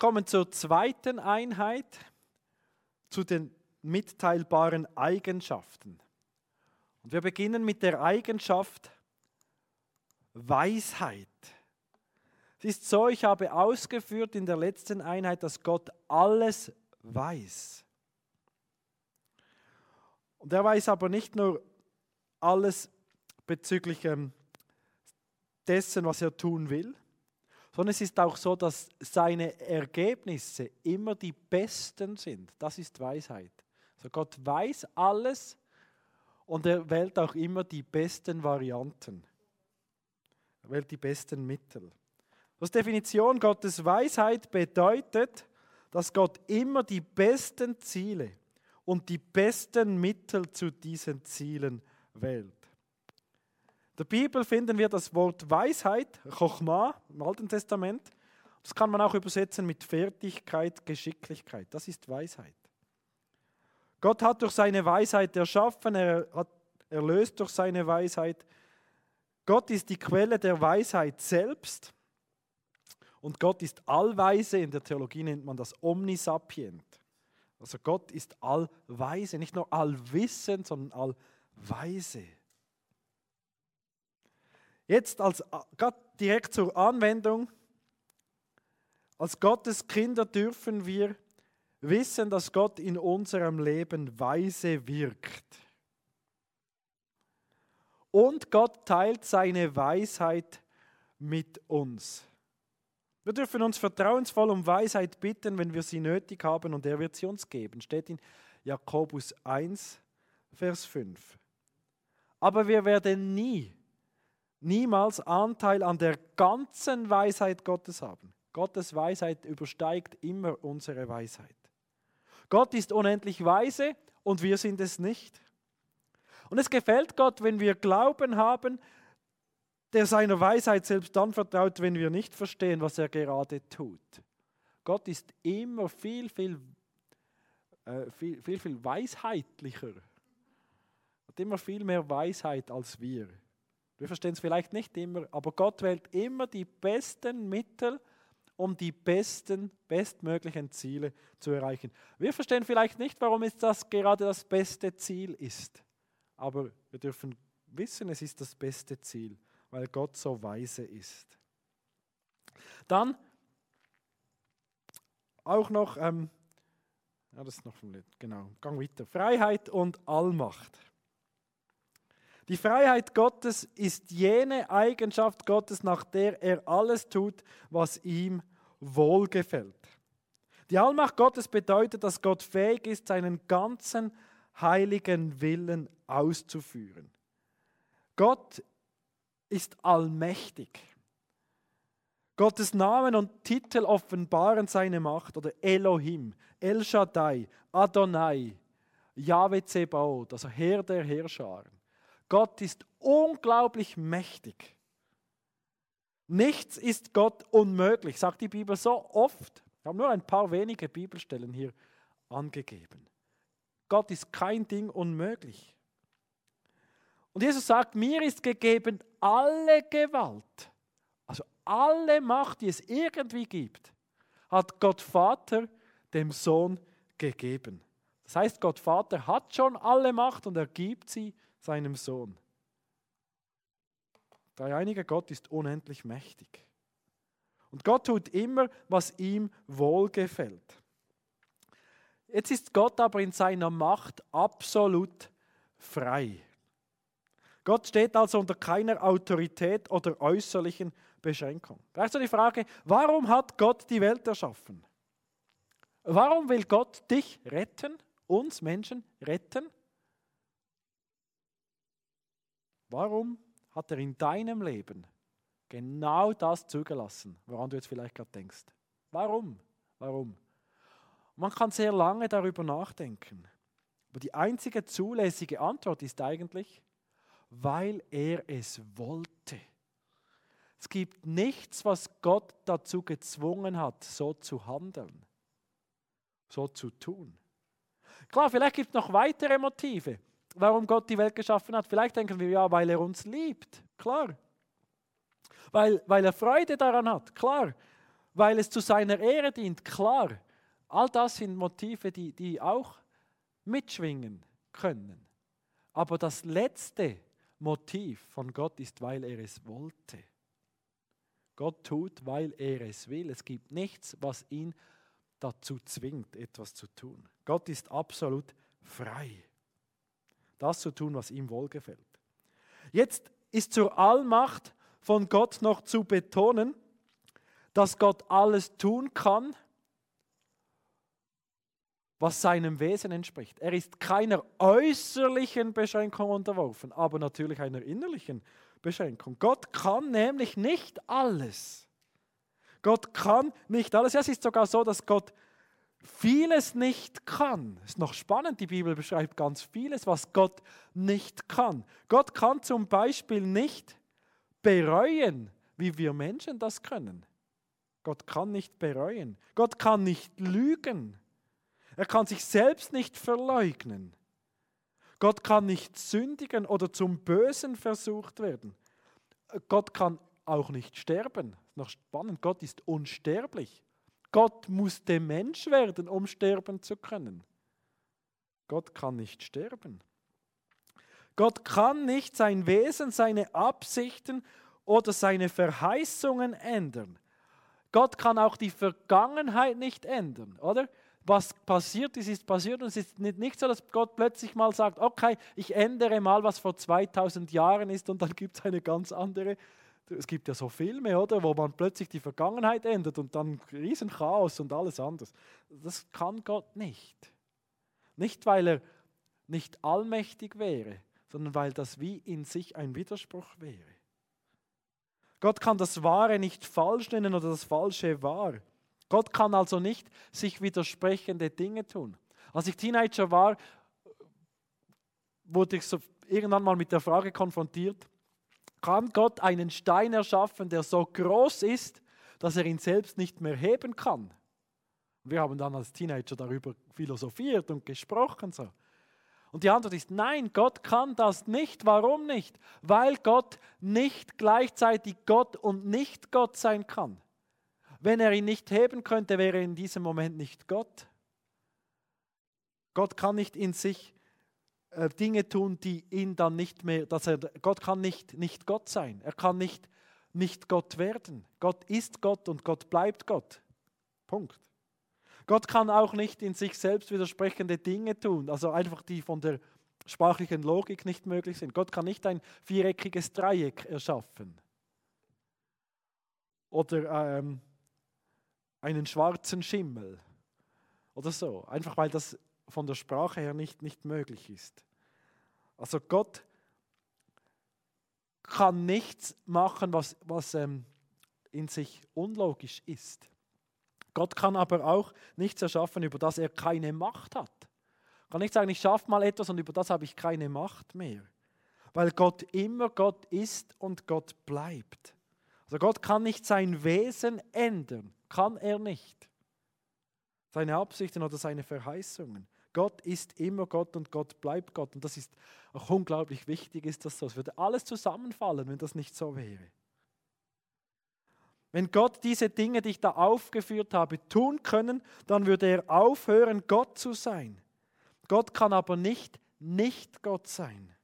kommen zur zweiten Einheit, zu den mitteilbaren Eigenschaften. Und wir beginnen mit der Eigenschaft Weisheit. Es ist so, ich habe ausgeführt in der letzten Einheit, dass Gott alles weiß. Und er weiß aber nicht nur alles bezüglich ähm, dessen, was er tun will, sondern es ist auch so, dass seine Ergebnisse immer die besten sind. Das ist Weisheit. Also Gott weiß alles und er wählt auch immer die besten Varianten. Er wählt die besten Mittel. Das Definition Gottes Weisheit bedeutet, dass Gott immer die besten Ziele und die besten Mittel zu diesen Zielen wählt. Der Bibel finden wir das Wort Weisheit, Chochma im Alten Testament. Das kann man auch übersetzen mit Fertigkeit, Geschicklichkeit. Das ist Weisheit. Gott hat durch seine Weisheit erschaffen, er hat erlöst durch seine Weisheit. Gott ist die Quelle der Weisheit selbst und Gott ist allweise. In der Theologie nennt man das omnisapient. Also Gott ist allweise, nicht nur allwissend, sondern allweise. Jetzt als direkt zur Anwendung. Als Gottes Kinder dürfen wir wissen, dass Gott in unserem Leben weise wirkt. Und Gott teilt seine Weisheit mit uns. Wir dürfen uns vertrauensvoll um Weisheit bitten, wenn wir sie nötig haben, und er wird sie uns geben. Steht in Jakobus 1, Vers 5. Aber wir werden nie, niemals Anteil an der ganzen Weisheit Gottes haben. Gottes Weisheit übersteigt immer unsere Weisheit. Gott ist unendlich weise und wir sind es nicht. Und es gefällt Gott, wenn wir Glauben haben, der seiner Weisheit selbst dann vertraut, wenn wir nicht verstehen, was er gerade tut. Gott ist immer viel, viel, äh, viel, viel, viel weisheitlicher. Hat immer viel mehr Weisheit als wir. Wir verstehen es vielleicht nicht immer, aber Gott wählt immer die besten Mittel, um die besten, bestmöglichen Ziele zu erreichen. Wir verstehen vielleicht nicht, warum es das gerade das beste Ziel ist, aber wir dürfen wissen, es ist das beste Ziel weil Gott so weise ist. Dann auch noch, ähm, ja, das ist noch vom Lied, genau, gang weiter. Freiheit und Allmacht. Die Freiheit Gottes ist jene Eigenschaft Gottes, nach der er alles tut, was ihm wohlgefällt. Die Allmacht Gottes bedeutet, dass Gott fähig ist, seinen ganzen heiligen Willen auszuführen. Gott ist allmächtig. Gottes Namen und Titel offenbaren seine Macht oder Elohim, El Shaddai, Adonai, Yahweh Zebaoth, also Herr der Herrscharen. Gott ist unglaublich mächtig. Nichts ist Gott unmöglich, sagt die Bibel so oft. Ich habe nur ein paar wenige Bibelstellen hier angegeben. Gott ist kein Ding unmöglich. Und Jesus sagt, mir ist gegeben alle Gewalt, also alle Macht, die es irgendwie gibt, hat Gott Vater dem Sohn gegeben. Das heißt, Gott Vater hat schon alle Macht und er gibt sie seinem Sohn. Der Dreieinige Gott ist unendlich mächtig. Und Gott tut immer, was ihm wohlgefällt. Jetzt ist Gott aber in seiner Macht absolut frei. Gott steht also unter keiner Autorität oder äußerlichen Beschränkung. Vielleicht so die Frage, warum hat Gott die Welt erschaffen? Warum will Gott dich retten, uns Menschen retten? Warum hat er in deinem Leben genau das zugelassen, woran du jetzt vielleicht gerade denkst? Warum? Warum? Man kann sehr lange darüber nachdenken. Aber die einzige zulässige Antwort ist eigentlich, weil er es wollte. Es gibt nichts, was Gott dazu gezwungen hat, so zu handeln, so zu tun. Klar, vielleicht gibt es noch weitere Motive, warum Gott die Welt geschaffen hat. Vielleicht denken wir, ja, weil er uns liebt. Klar. Weil, weil er Freude daran hat. Klar. weil es zu seiner Ehre dient. Klar, all das sind Motive, die, die auch mitschwingen können. Aber das letzte Motiv von Gott ist, weil er es wollte. Gott tut, weil er es will. Es gibt nichts, was ihn dazu zwingt, etwas zu tun. Gott ist absolut frei, das zu tun, was ihm wohlgefällt. Jetzt ist zur Allmacht von Gott noch zu betonen, dass Gott alles tun kann, was seinem Wesen entspricht. Er ist keiner äußerlichen Beschränkung unterworfen, aber natürlich einer innerlichen Beschränkung. Gott kann nämlich nicht alles. Gott kann nicht alles. Ja, es ist sogar so, dass Gott vieles nicht kann. Ist noch spannend, die Bibel beschreibt ganz vieles, was Gott nicht kann. Gott kann zum Beispiel nicht bereuen, wie wir Menschen das können. Gott kann nicht bereuen. Gott kann nicht lügen. Er kann sich selbst nicht verleugnen. Gott kann nicht sündigen oder zum Bösen versucht werden. Gott kann auch nicht sterben. Noch spannend, Gott ist unsterblich. Gott musste Mensch werden, um sterben zu können. Gott kann nicht sterben. Gott kann nicht sein Wesen, seine Absichten oder seine Verheißungen ändern. Gott kann auch die Vergangenheit nicht ändern, oder? Was passiert ist, ist passiert und es ist nicht so, dass Gott plötzlich mal sagt, okay, ich ändere mal, was vor 2000 Jahren ist und dann gibt es eine ganz andere es gibt ja so Filme, oder, wo man plötzlich die Vergangenheit ändert und dann Riesenchaos und alles anderes. Das kann Gott nicht. Nicht, weil er nicht allmächtig wäre, sondern weil das wie in sich ein Widerspruch wäre. Gott kann das Wahre nicht falsch nennen oder das Falsche wahr. Gott kann also nicht sich widersprechende Dinge tun. Als ich Teenager war, wurde ich so irgendwann mal mit der Frage konfrontiert, kann Gott einen Stein erschaffen, der so groß ist, dass er ihn selbst nicht mehr heben kann. Wir haben dann als Teenager darüber philosophiert und gesprochen. So. Und die Antwort ist nein, Gott kann das nicht. Warum nicht? Weil Gott nicht gleichzeitig Gott und nicht Gott sein kann. Wenn er ihn nicht heben könnte, wäre er in diesem Moment nicht Gott. Gott kann nicht in sich Dinge tun, die ihn dann nicht mehr, dass er, Gott kann nicht, nicht Gott sein. Er kann nicht, nicht Gott werden. Gott ist Gott und Gott bleibt Gott. Punkt. Gott kann auch nicht in sich selbst widersprechende Dinge tun, also einfach die von der sprachlichen Logik nicht möglich sind. Gott kann nicht ein viereckiges Dreieck erschaffen oder ähm, einen schwarzen Schimmel oder so, einfach weil das von der Sprache her nicht, nicht möglich ist. Also Gott kann nichts machen, was, was ähm, in sich unlogisch ist. Gott kann aber auch nichts erschaffen, über das er keine Macht hat. Kann nicht sagen, ich schaffe mal etwas und über das habe ich keine Macht mehr. Weil Gott immer Gott ist und Gott bleibt. Also Gott kann nicht sein Wesen ändern. Kann er nicht. Seine Absichten oder seine Verheißungen. Gott ist immer Gott und Gott bleibt Gott. Und das ist auch unglaublich wichtig, ist das so. Es würde alles zusammenfallen, wenn das nicht so wäre. Wenn Gott diese Dinge, die ich da aufgeführt habe, tun können, dann würde er aufhören, Gott zu sein. Gott kann aber nicht nicht Gott sein.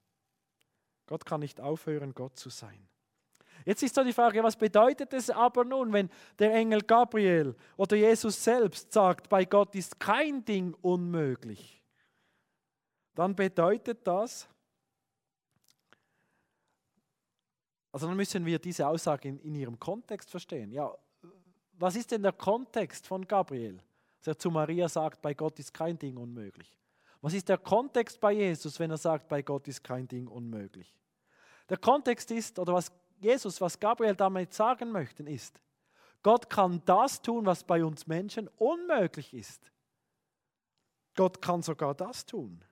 Gott kann nicht aufhören, Gott zu sein. Jetzt ist so die Frage, was bedeutet es aber nun, wenn der Engel Gabriel oder Jesus selbst sagt, bei Gott ist kein Ding unmöglich? Dann bedeutet das, also dann müssen wir diese Aussage in, in ihrem Kontext verstehen. Ja, was ist denn der Kontext von Gabriel, dass er zu Maria sagt, bei Gott ist kein Ding unmöglich? Was ist der Kontext bei Jesus, wenn er sagt, bei Gott ist kein Ding unmöglich? Der Kontext ist, oder was Jesus, was Gabriel damit sagen möchte, ist, Gott kann das tun, was bei uns Menschen unmöglich ist. Gott kann sogar das tun.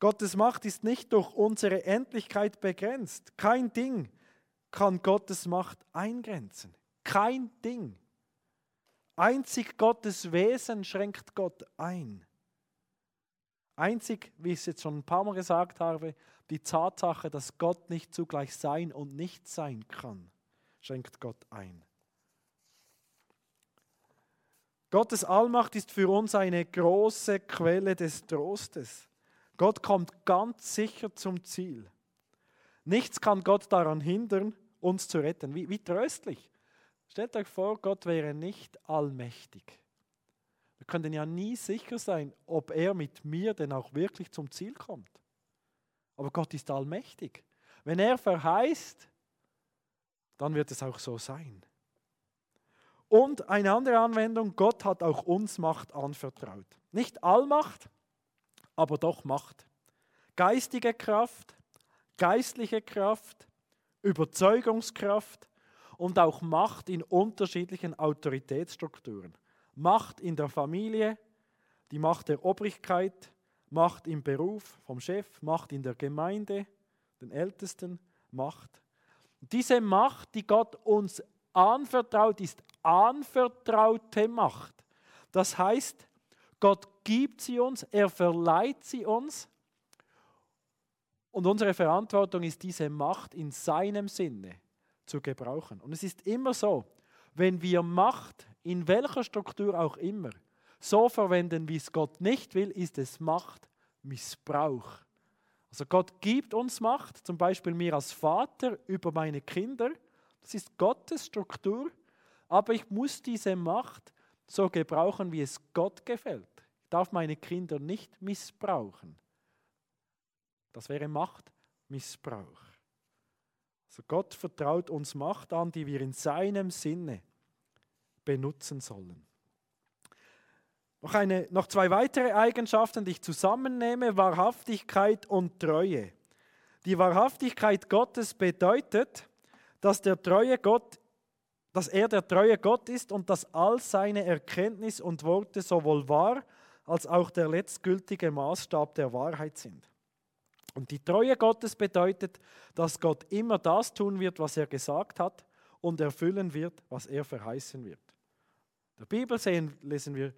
Gottes Macht ist nicht durch unsere Endlichkeit begrenzt. Kein Ding kann Gottes Macht eingrenzen. Kein Ding. Einzig Gottes Wesen schränkt Gott ein. Einzig, wie ich es jetzt schon ein paar Mal gesagt habe, die Tatsache, dass Gott nicht zugleich sein und nicht sein kann, schränkt Gott ein. Gottes Allmacht ist für uns eine große Quelle des Trostes. Gott kommt ganz sicher zum Ziel. Nichts kann Gott daran hindern, uns zu retten. Wie, wie tröstlich. Stellt euch vor, Gott wäre nicht allmächtig. Wir können ja nie sicher sein, ob er mit mir denn auch wirklich zum Ziel kommt. Aber Gott ist allmächtig. Wenn er verheißt, dann wird es auch so sein. Und eine andere Anwendung, Gott hat auch uns Macht anvertraut. Nicht Allmacht, aber doch Macht. Geistige Kraft, geistliche Kraft, Überzeugungskraft und auch Macht in unterschiedlichen Autoritätsstrukturen. Macht in der Familie, die Macht der Obrigkeit, Macht im Beruf vom Chef, Macht in der Gemeinde, den Ältesten, Macht. Diese Macht, die Gott uns anvertraut, ist anvertraute Macht. Das heißt, Gott gibt sie uns, er verleiht sie uns und unsere Verantwortung ist, diese Macht in seinem Sinne zu gebrauchen. Und es ist immer so, wenn wir Macht, in welcher Struktur auch immer, so verwenden, wie es Gott nicht will, ist es Machtmissbrauch. Also Gott gibt uns Macht, zum Beispiel mir als Vater über meine Kinder. Das ist Gottes Struktur. Aber ich muss diese Macht so gebrauchen, wie es Gott gefällt. Ich darf meine Kinder nicht missbrauchen. Das wäre Machtmissbrauch. Also Gott vertraut uns Macht an, die wir in seinem Sinne benutzen sollen. Noch, eine, noch zwei weitere Eigenschaften, die ich zusammennehme, Wahrhaftigkeit und Treue. Die Wahrhaftigkeit Gottes bedeutet, dass, der treue Gott, dass er der treue Gott ist und dass all seine Erkenntnis und Worte sowohl wahr als auch der letztgültige Maßstab der Wahrheit sind. Und die Treue Gottes bedeutet, dass Gott immer das tun wird, was er gesagt hat und erfüllen wird, was er verheißen wird. In der Bibel sehen, lesen wir,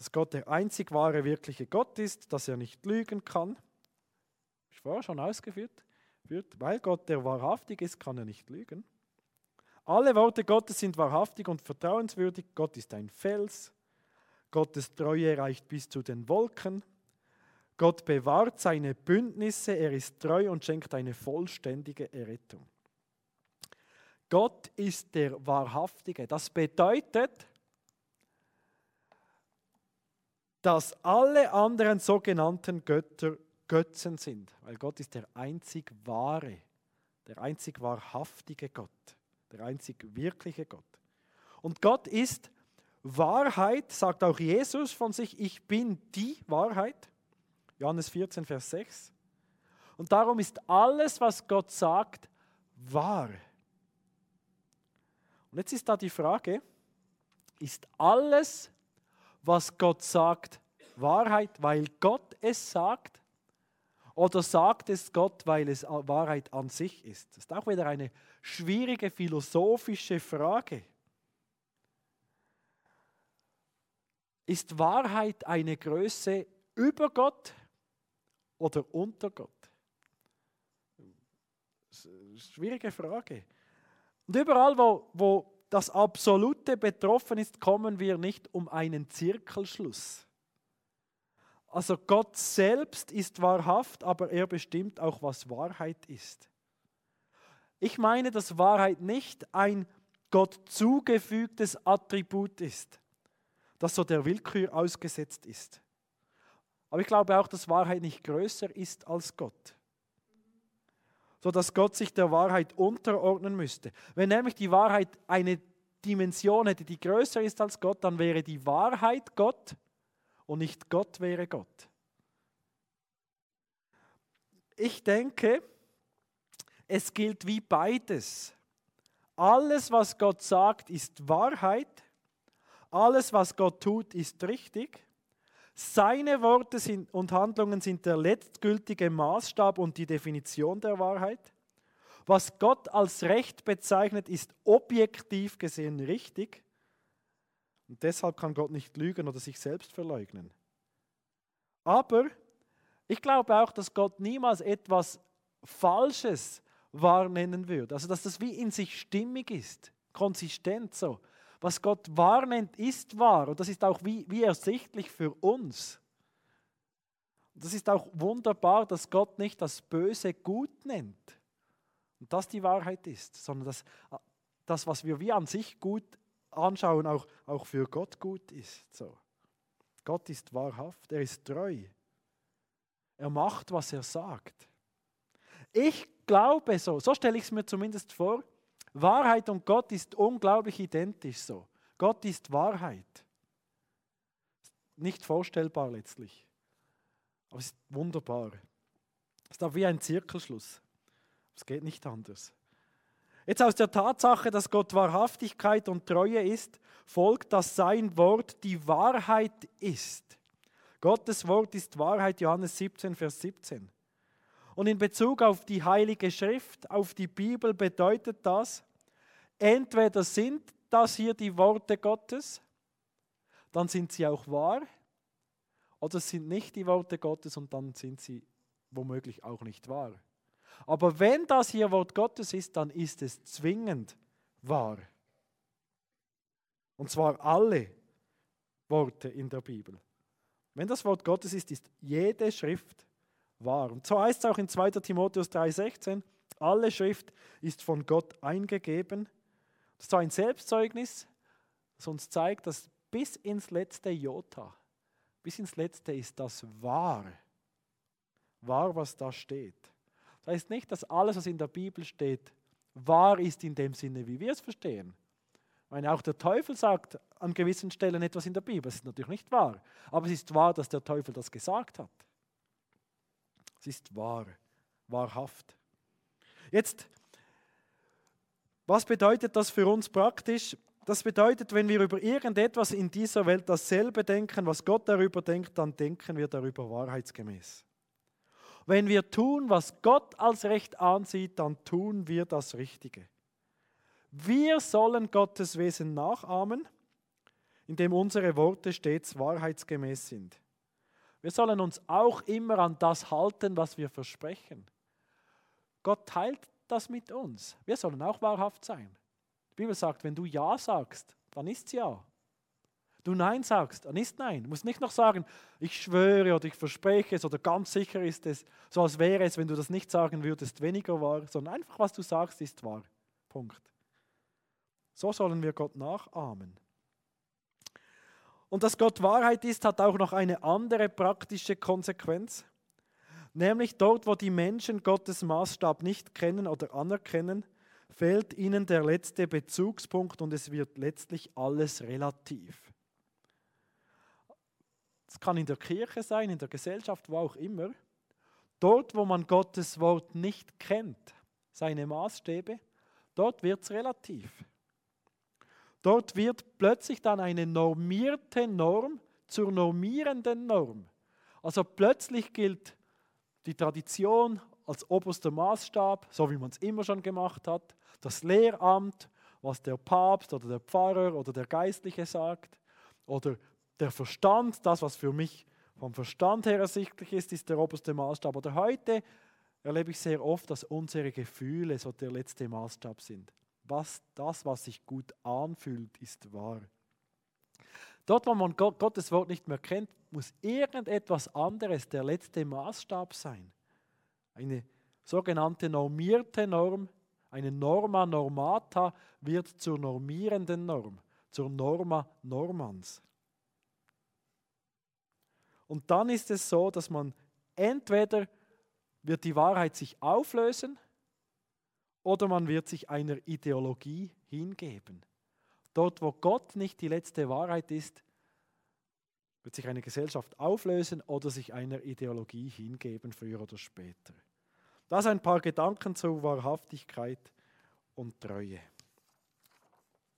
dass Gott der einzig wahre, wirkliche Gott ist, dass er nicht lügen kann. Ich vorher schon ausgeführt. Weil Gott der wahrhaftig ist, kann er nicht lügen. Alle Worte Gottes sind wahrhaftig und vertrauenswürdig. Gott ist ein Fels. Gottes Treue reicht bis zu den Wolken. Gott bewahrt seine Bündnisse, er ist treu und schenkt eine vollständige Errettung. Gott ist der Wahrhaftige. Das bedeutet, dass alle anderen sogenannten Götter Götzen sind, weil Gott ist der einzig wahre, der einzig wahrhaftige Gott, der einzig wirkliche Gott. Und Gott ist Wahrheit, sagt auch Jesus von sich, ich bin die Wahrheit. Johannes 14, Vers 6. Und darum ist alles, was Gott sagt, wahr. Und jetzt ist da die Frage, ist alles, was Gott sagt, Wahrheit, weil Gott es sagt? Oder sagt es Gott, weil es Wahrheit an sich ist? Das ist auch wieder eine schwierige philosophische Frage. Ist Wahrheit eine Größe über Gott oder unter Gott? Schwierige Frage. Und überall, wo, wo das Absolute betroffen ist, kommen wir nicht um einen Zirkelschluss. Also Gott selbst ist wahrhaft, aber er bestimmt auch, was Wahrheit ist. Ich meine, dass Wahrheit nicht ein Gott zugefügtes Attribut ist, das so der Willkür ausgesetzt ist. Aber ich glaube auch, dass Wahrheit nicht größer ist als Gott. So dass Gott sich der Wahrheit unterordnen müsste. Wenn nämlich die Wahrheit eine Dimension hätte, die größer ist als Gott, dann wäre die Wahrheit Gott und nicht Gott wäre Gott. Ich denke, es gilt wie beides. Alles, was Gott sagt, ist Wahrheit. Alles, was Gott tut, ist richtig. Seine Worte sind, und Handlungen sind der letztgültige Maßstab und die Definition der Wahrheit. Was Gott als Recht bezeichnet, ist objektiv gesehen richtig. Und deshalb kann Gott nicht lügen oder sich selbst verleugnen. Aber ich glaube auch, dass Gott niemals etwas Falsches wahrnehmen würde. Also dass das wie in sich stimmig ist, konsistent so. Was Gott wahr nennt, ist wahr. Und das ist auch wie, wie ersichtlich für uns. Das ist auch wunderbar, dass Gott nicht das Böse gut nennt. Und das die Wahrheit ist, sondern dass das, was wir wie an sich gut anschauen, auch, auch für Gott gut ist. So. Gott ist wahrhaft, er ist treu. Er macht, was er sagt. Ich glaube so, so stelle ich es mir zumindest vor, Wahrheit und Gott ist unglaublich identisch so. Gott ist Wahrheit. Nicht vorstellbar letztlich, aber es ist wunderbar. Es ist auch wie ein Zirkelschluss. Es geht nicht anders. Jetzt aus der Tatsache, dass Gott Wahrhaftigkeit und Treue ist, folgt, dass sein Wort die Wahrheit ist. Gottes Wort ist Wahrheit, Johannes 17, Vers 17. Und in Bezug auf die Heilige Schrift, auf die Bibel bedeutet das, entweder sind das hier die Worte Gottes, dann sind sie auch wahr, oder es sind nicht die Worte Gottes und dann sind sie womöglich auch nicht wahr. Aber wenn das hier Wort Gottes ist, dann ist es zwingend wahr. Und zwar alle Worte in der Bibel. Wenn das Wort Gottes ist, ist jede Schrift wahr. Und so heißt es auch in 2 Timotheus 3,16, alle Schrift ist von Gott eingegeben. Das ist ein Selbstzeugnis, das uns zeigt, dass bis ins letzte Jota, bis ins letzte ist das wahr. Wahr, was da steht. Das heißt nicht, dass alles, was in der Bibel steht, wahr ist in dem Sinne, wie wir es verstehen. Ich meine, auch der Teufel sagt an gewissen Stellen etwas in der Bibel. Das ist natürlich nicht wahr. Aber es ist wahr, dass der Teufel das gesagt hat. Es ist wahr, wahrhaft. Jetzt, was bedeutet das für uns praktisch? Das bedeutet, wenn wir über irgendetwas in dieser Welt dasselbe denken, was Gott darüber denkt, dann denken wir darüber wahrheitsgemäß. Wenn wir tun, was Gott als recht ansieht, dann tun wir das Richtige. Wir sollen Gottes Wesen nachahmen, indem unsere Worte stets wahrheitsgemäß sind. Wir sollen uns auch immer an das halten, was wir versprechen. Gott teilt das mit uns. Wir sollen auch wahrhaft sein. Die Bibel sagt, wenn du Ja sagst, dann ist Ja du Nein sagst, dann ist Nein. Du musst nicht noch sagen, ich schwöre oder ich verspreche es oder ganz sicher ist es, so als wäre es, wenn du das nicht sagen würdest, weniger wahr, sondern einfach, was du sagst, ist wahr. Punkt. So sollen wir Gott nachahmen. Und dass Gott Wahrheit ist, hat auch noch eine andere praktische Konsequenz. Nämlich dort, wo die Menschen Gottes Maßstab nicht kennen oder anerkennen, fehlt ihnen der letzte Bezugspunkt und es wird letztlich alles relativ. Es kann in der Kirche sein, in der Gesellschaft, wo auch immer. Dort, wo man Gottes Wort nicht kennt, seine Maßstäbe, dort wird es relativ. Dort wird plötzlich dann eine normierte Norm zur normierenden Norm. Also plötzlich gilt die Tradition als oberster Maßstab, so wie man es immer schon gemacht hat, das Lehramt, was der Papst oder der Pfarrer oder der Geistliche sagt, oder der Verstand, das, was für mich vom Verstand her ersichtlich ist, ist der oberste Maßstab. Oder heute erlebe ich sehr oft, dass unsere Gefühle so der letzte Maßstab sind. Was, das, was sich gut anfühlt, ist wahr. Dort, wo man Gott, Gottes Wort nicht mehr kennt, muss irgendetwas anderes der letzte Maßstab sein. Eine sogenannte normierte Norm, eine Norma normata wird zur normierenden Norm, zur Norma normans. Und dann ist es so, dass man entweder wird die Wahrheit sich auflösen oder man wird sich einer Ideologie hingeben. Dort, wo Gott nicht die letzte Wahrheit ist, wird sich eine Gesellschaft auflösen oder sich einer Ideologie hingeben, früher oder später. Das ein paar Gedanken zur Wahrhaftigkeit und Treue.